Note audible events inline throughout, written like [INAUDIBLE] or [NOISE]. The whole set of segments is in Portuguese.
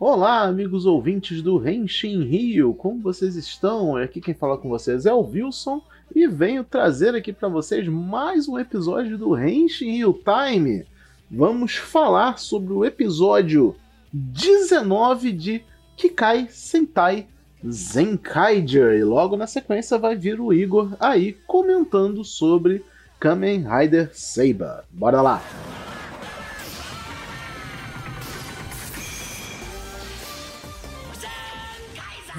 Olá, amigos ouvintes do Renshin Rio, como vocês estão? Aqui quem fala com vocês é o Wilson e venho trazer aqui para vocês mais um episódio do Renshin Rio Time. Vamos falar sobre o episódio 19 de Kikai Sentai Zenkaiger e logo na sequência vai vir o Igor aí comentando sobre Kamen Rider Saber. Bora lá!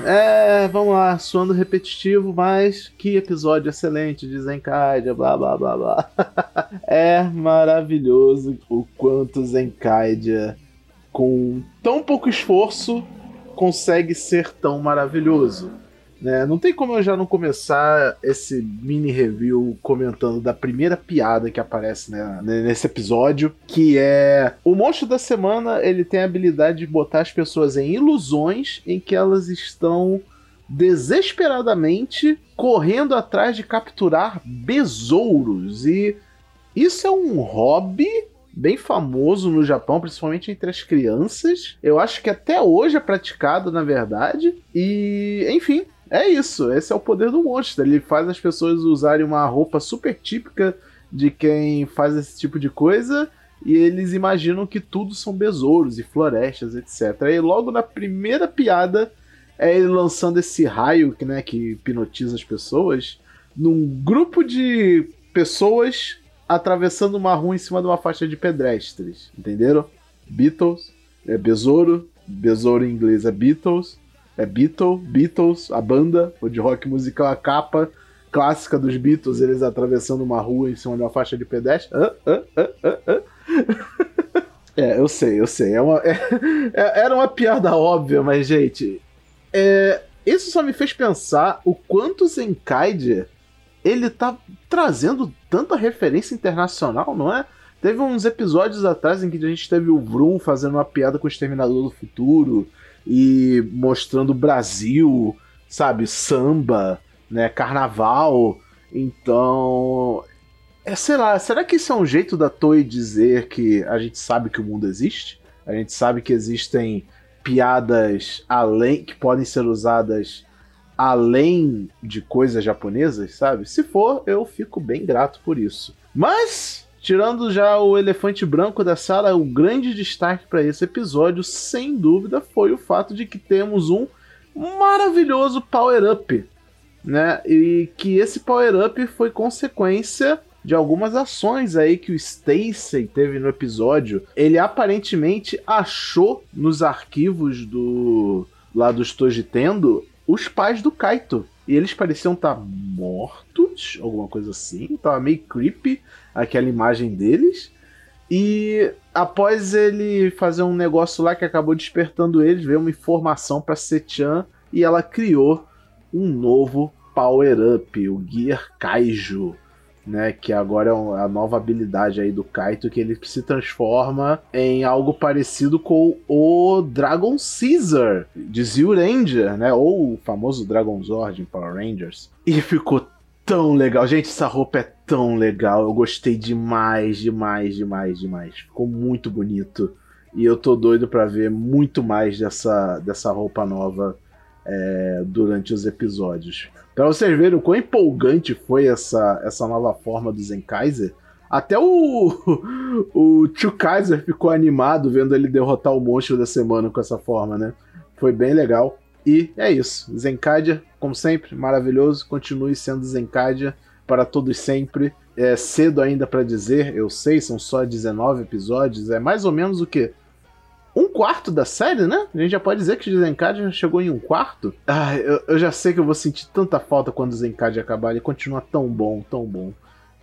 É, vamos lá, soando repetitivo, mas que episódio excelente de Zenkaiger, blá blá blá blá. [LAUGHS] é maravilhoso o quanto Zenkaiger, com tão pouco esforço, consegue ser tão maravilhoso. Né? Não tem como eu já não começar esse mini review comentando da primeira piada que aparece né, nesse episódio, que é o monstro da semana ele tem a habilidade de botar as pessoas em ilusões em que elas estão desesperadamente correndo atrás de capturar besouros e isso é um hobby bem famoso no Japão, principalmente entre as crianças. Eu acho que até hoje é praticado, na verdade. E, enfim, é isso, esse é o poder do monstro. Ele faz as pessoas usarem uma roupa super típica de quem faz esse tipo de coisa e eles imaginam que tudo são besouros e florestas, etc. E logo na primeira piada é ele lançando esse raio que, né, que hipnotiza as pessoas num grupo de pessoas atravessando uma rua em cima de uma faixa de pedestres, entenderam? Beatles, é besouro, besouro em inglês é Beatles, é Beatle, Beatles, a banda, o de rock musical, a capa clássica dos Beatles, eles atravessando uma rua em cima de uma faixa de pedestre. É, eu sei, eu sei. É uma, é, é, era uma piada óbvia, mas, gente, é, isso só me fez pensar o quanto Zenkaiger ele tá trazendo tanta referência internacional, não é? Teve uns episódios atrás em que a gente teve o Vroom fazendo uma piada com o Exterminador do Futuro e mostrando o Brasil, sabe, samba, né, carnaval. Então, é, sei lá, será que isso é um jeito da Toei dizer que a gente sabe que o mundo existe? A gente sabe que existem piadas além que podem ser usadas além de coisas japonesas, sabe? Se for, eu fico bem grato por isso. Mas Tirando já o elefante branco da sala, o grande destaque para esse episódio, sem dúvida, foi o fato de que temos um maravilhoso power-up, né? E que esse power-up foi consequência de algumas ações aí que o Stacy teve no episódio. Ele aparentemente achou nos arquivos do lá do Stojitendo os pais do Kaito. E eles pareciam estar tá alguma coisa assim. Tava meio creepy aquela imagem deles. E após ele fazer um negócio lá que acabou despertando eles, veio uma informação para Sechan e ela criou um novo power-up, o Gear Kaiju, né? Que agora é a nova habilidade aí do Kaito, que ele se transforma em algo parecido com o Dragon Caesar de Zio Ranger, né? Ou o famoso Dragon Zord em Power Rangers. E ficou tão legal. Gente, essa roupa é tão legal. Eu gostei demais, demais, demais, demais. Ficou muito bonito. E eu tô doido para ver muito mais dessa, dessa roupa nova é, durante os episódios. Para vocês verem o quão empolgante foi essa, essa nova forma do Zenkaiser, até o, [LAUGHS] o Tio Kaiser ficou animado vendo ele derrotar o monstro da semana com essa forma, né? Foi bem legal. E é isso. Zenkaiger, como sempre, maravilhoso. Continue sendo Zenkaiger para todos sempre. É cedo ainda para dizer, eu sei, são só 19 episódios. É mais ou menos o que? Um quarto da série, né? A gente já pode dizer que o já chegou em um quarto. Ah, eu, eu, já sei que eu vou sentir tanta falta quando o Zenkaiger acabar. Ele continua tão bom, tão bom.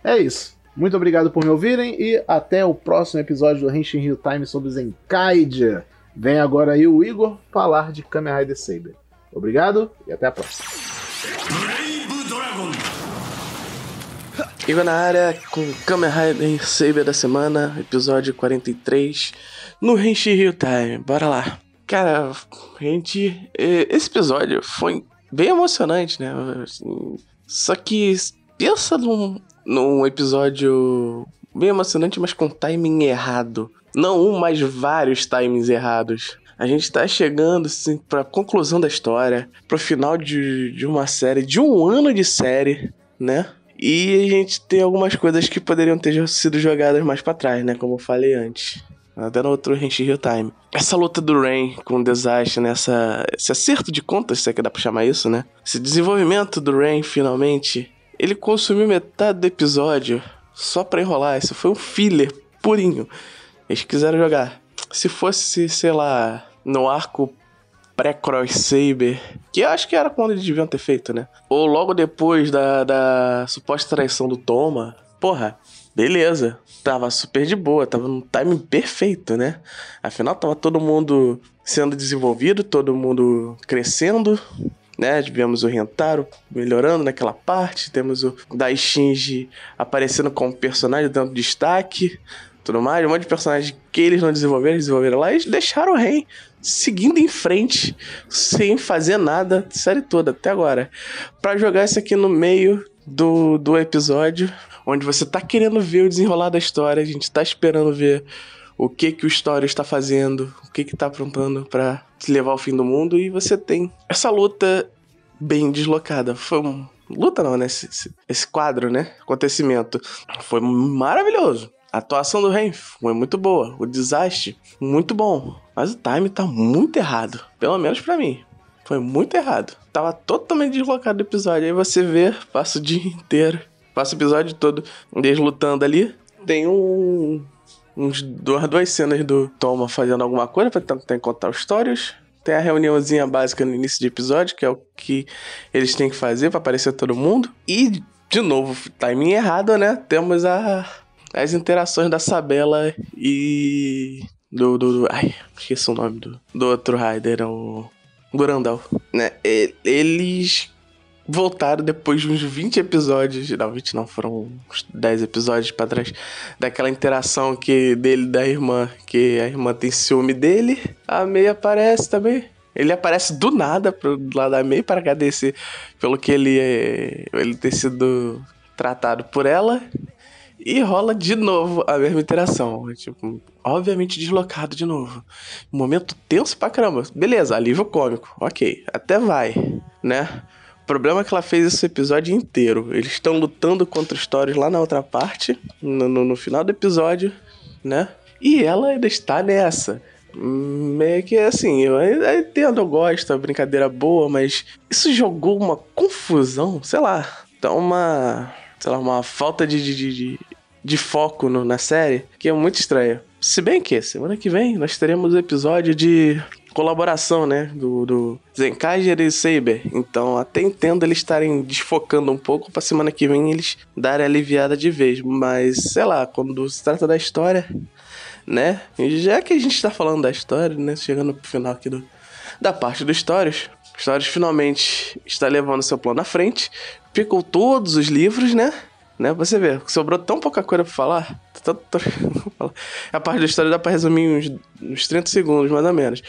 É isso. Muito obrigado por me ouvirem e até o próximo episódio do Henshin Hill Time sobre Zenkaiger. Vem agora aí o Igor falar de Kamen Rider Saber. Obrigado e até a próxima. Igor na área com Kamen Rider Saber da semana, episódio 43, no Renchi Rio Time. Bora lá. Cara, gente, esse episódio foi bem emocionante, né? Só que pensa num, num episódio bem emocionante, mas com timing errado. Não um, mas vários timings errados. A gente tá chegando assim, pra conclusão da história, pro final de, de uma série, de um ano de série, né? E a gente tem algumas coisas que poderiam ter sido jogadas mais para trás, né? Como eu falei antes. Até no outro Henshin Real Time. Essa luta do Rain com o desastre, né? Essa, esse acerto de contas, se é que dá pra chamar isso, né? Esse desenvolvimento do Rain, finalmente. Ele consumiu metade do episódio só pra enrolar. Isso foi um filler purinho. Eles quiseram jogar. Se fosse, sei lá, no arco pré-Cross Saber, que eu acho que era quando eles deviam ter feito, né? Ou logo depois da, da suposta traição do Toma, porra, beleza. Tava super de boa, tava num timing perfeito, né? Afinal, tava todo mundo sendo desenvolvido, todo mundo crescendo, né? Tivemos o Rentaro melhorando naquela parte, temos o Daishinji aparecendo como personagem dando destaque, tudo mais, um monte de personagens que eles não desenvolveram, desenvolveram lá e deixaram o Rei seguindo em frente, sem fazer nada, série toda, até agora. para jogar isso aqui no meio do, do episódio, onde você tá querendo ver o desenrolar da história, a gente tá esperando ver o que que o Story está fazendo, o que que tá aprontando para levar ao fim do mundo, e você tem essa luta bem deslocada. Foi um. Luta não, né? Esse, esse quadro, né? Acontecimento. Foi maravilhoso. A atuação do Ren foi muito boa. O desastre, muito bom. Mas o time tá muito errado. Pelo menos para mim. Foi muito errado. Tava totalmente deslocado do episódio. Aí você vê, passa o dia [LAUGHS] inteiro. Passa o episódio todo deles lutando ali. Tem um. Uns duas, duas cenas do Toma fazendo alguma coisa pra tentar encontrar os stories. Tem a reuniãozinha básica no início de episódio, que é o que eles têm que fazer para aparecer todo mundo. E, de novo, timing errado, né? Temos a as interações da Sabela e. Do, do, do. Ai, esqueci o nome do, do outro Rider, o. Durandal. Né? Eles voltaram depois de uns 20 episódios. Não, 20 não, foram uns 10 episódios pra trás. Daquela interação que dele da irmã. Que a irmã tem ciúme dele. A Mei aparece também. Ele aparece do nada pro lado da Mei para agradecer pelo que ele é. Ele ter sido tratado por ela. E rola de novo a mesma interação. Tipo, obviamente deslocado de novo. Momento tenso pra caramba. Beleza, alívio cômico. Ok, até vai, né? O problema é que ela fez esse episódio inteiro. Eles estão lutando contra histórias lá na outra parte, no, no, no final do episódio, né? E ela ainda está nessa. Meio que assim, eu entendo, eu gosto, a brincadeira boa, mas isso jogou uma confusão, sei lá. Então, uma sei lá, uma falta de, de, de, de foco no, na série que é muito estranha. Se bem que semana que vem nós teremos o episódio de colaboração, né? Do, do Zenkaiger e Saber. Então, até entendo eles estarem desfocando um pouco pra semana que vem eles darem aliviada de vez. Mas, sei lá, quando se trata da história, né? E já que a gente tá falando da história, né? Chegando pro final aqui do, da parte do Stories. Stories finalmente está levando seu plano à frente ficam todos os livros, né? né? Você vê, sobrou tão pouca coisa pra falar. [LAUGHS] A parte da história dá pra resumir uns, uns 30 segundos, mais ou menos.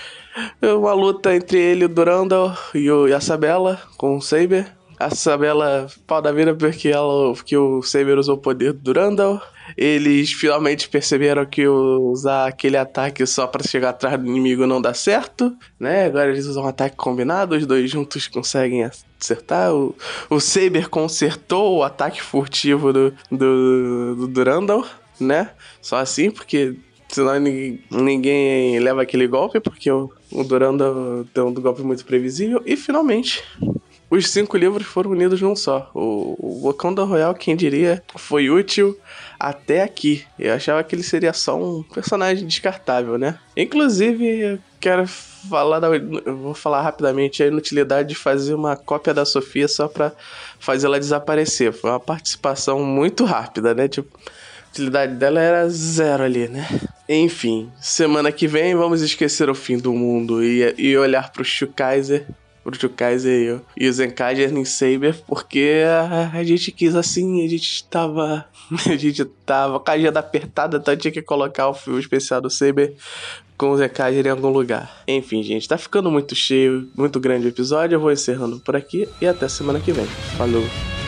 Uma luta entre ele, o Durandal e, o, e a Sabela com o Saber. A Sabela pau da vida porque, ela, porque o Saber usou o poder do Durandal. Eles finalmente perceberam que usar aquele ataque só para chegar atrás do inimigo não dá certo, né? Agora eles usam um ataque combinado, os dois juntos conseguem acertar. O, o Saber consertou o ataque furtivo do, do, do Durandal, né? Só assim, porque senão ninguém, leva aquele golpe, porque o, o Durandal tem um golpe muito previsível. E finalmente, os cinco livros foram unidos num só. O, o Wakanda Royal, quem diria, foi útil até aqui. Eu achava que ele seria só um personagem descartável, né? Inclusive, eu quero falar da, vou falar rapidamente a inutilidade de fazer uma cópia da Sofia só pra fazer ela desaparecer. Foi uma participação muito rápida, né? Tipo, a utilidade dela era zero ali, né? Enfim, semana que vem vamos esquecer o fim do mundo e, e olhar pro Shukaiser pro Kaiser e o Zenkaiser em Saber, porque a, a, gente quis assim, a gente tava. [LAUGHS] A gente tava com a agenda apertada, então tinha que colocar o filme especial do Saber com o Zenkaiser em algum lugar. Enfim, gente, tá ficando muito cheio, muito grande o episódio. Eu vou encerrando por aqui e até semana que vem. Falou!